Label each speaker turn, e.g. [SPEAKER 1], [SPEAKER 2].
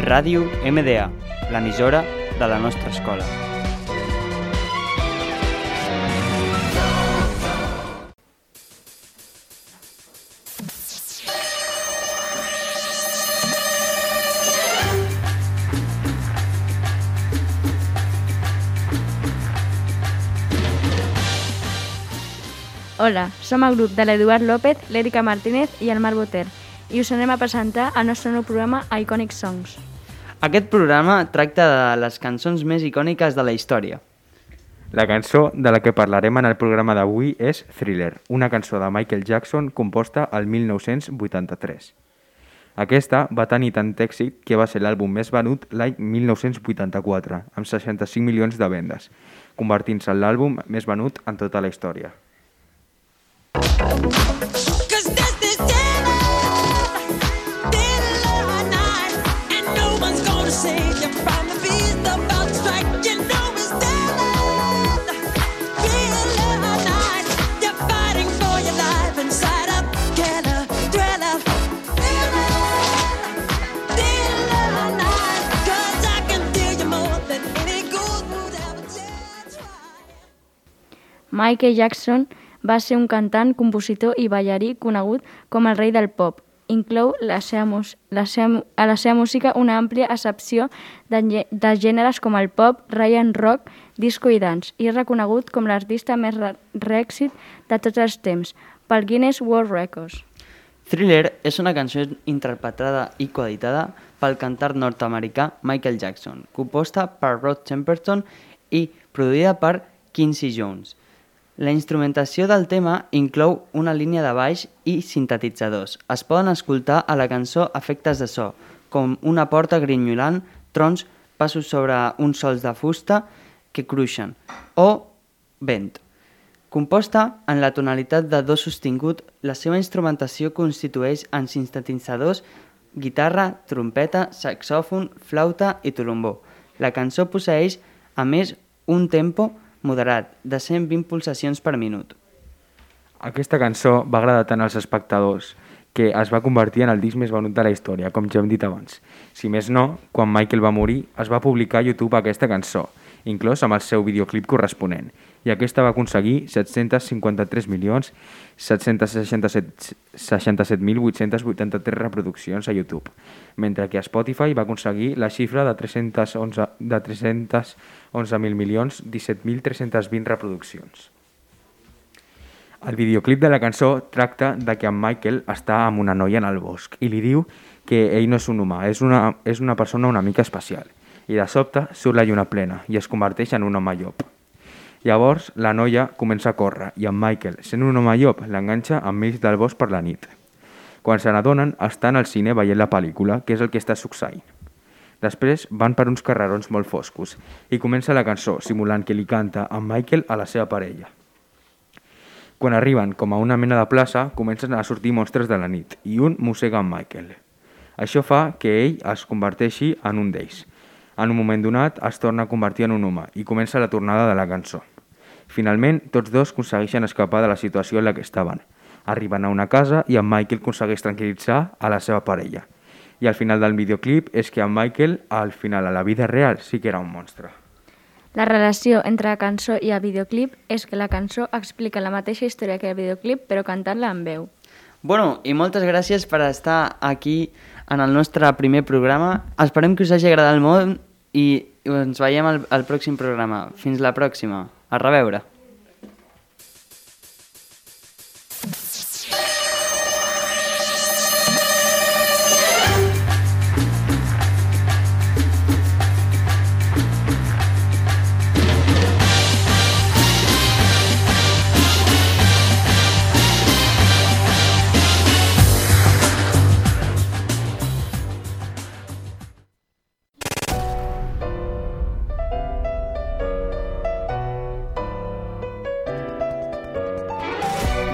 [SPEAKER 1] Ràdio MDA, l'emissora de la nostra escola.
[SPEAKER 2] Hola, som el grup de l'Eduard López, l'Èrica Martínez i el Marc Boter i us anem a presentar el nostre nou programa Iconic Songs.
[SPEAKER 1] Aquest programa tracta de les cançons més icòniques de la història.
[SPEAKER 3] La cançó de la que parlarem en el programa d'avui és Thriller, una cançó de Michael Jackson composta al 1983. Aquesta va tenir tant èxit que va ser l'àlbum més venut l'any 1984, amb 65 milions de vendes, convertint-se en l'àlbum més venut en tota la història.
[SPEAKER 4] Cause
[SPEAKER 2] Michael Jackson va ser un cantant, compositor i ballarí conegut com el rei del pop. Inclou la seva, la seva, a la seva música una àmplia accepció de, de gèneres com el pop, Ryan rock, disco i dance, i és reconegut com l'artista més reèxit de tots els temps pel Guinness World Records.
[SPEAKER 1] Thriller és una cançó interpretada i coeditada pel cantant nord-americà Michael Jackson, composta per Rod Temperton i produïda per Quincy Jones. La instrumentació del tema inclou una línia de baix i sintetitzadors. Es poden escoltar a la cançó efectes de so, com una porta grinyolant, trons, passos sobre uns sols de fusta que cruixen, o vent. Composta en la tonalitat de do sostingut, la seva instrumentació constitueix en sintetitzadors, guitarra, trompeta, saxòfon, flauta i trombó. La cançó posseix, a més, un tempo moderat de 120 pulsacions per minut.
[SPEAKER 3] Aquesta cançó va agradar tant als espectadors que es va convertir en el disc més venut de la història, com ja hem dit abans. Si més no, quan Michael va morir, es va publicar a YouTube aquesta cançó, inclòs amb el seu videoclip corresponent, i aquesta va aconseguir 753 milions 767.883 reproduccions a YouTube, mentre que a Spotify va aconseguir la xifra de 311 de 311.000 milions 17.320 reproduccions. El videoclip de la cançó tracta de que en Michael està amb una noia en el bosc i li diu que ell no és un humà, és una, és una persona una mica especial. I de sobte surt la lluna plena i es converteix en un home llop. Llavors la noia comença a córrer i en Michael, sent un home llop, l'enganxa enmig del bosc per la nit. Quan se n'adonen, estan al cine veient la pel·lícula, que és el que està succeint. Després van per uns carrerons molt foscos i comença la cançó simulant que li canta en Michael a la seva parella. Quan arriben com a una mena de plaça, comencen a sortir monstres de la nit i un mossega en Michael. Això fa que ell es converteixi en un d'ells. En un moment donat es torna a convertir en un home i comença la tornada de la cançó. Finalment, tots dos aconsegueixen escapar de la situació en la que estaven. Arriben a una casa i en Michael aconsegueix tranquil·litzar a la seva parella. I al final del videoclip és que en Michael, al final a la vida real, sí que era un monstre.
[SPEAKER 2] La relació entre la cançó i el videoclip és que la cançó explica la mateixa història que el videoclip, però cantant-la en veu.
[SPEAKER 1] Bueno, i moltes gràcies per estar aquí en el nostre primer programa. Esperem que us hagi agradat molt i ens veiem al, al pròxim programa. Fins la pròxima. A reveure.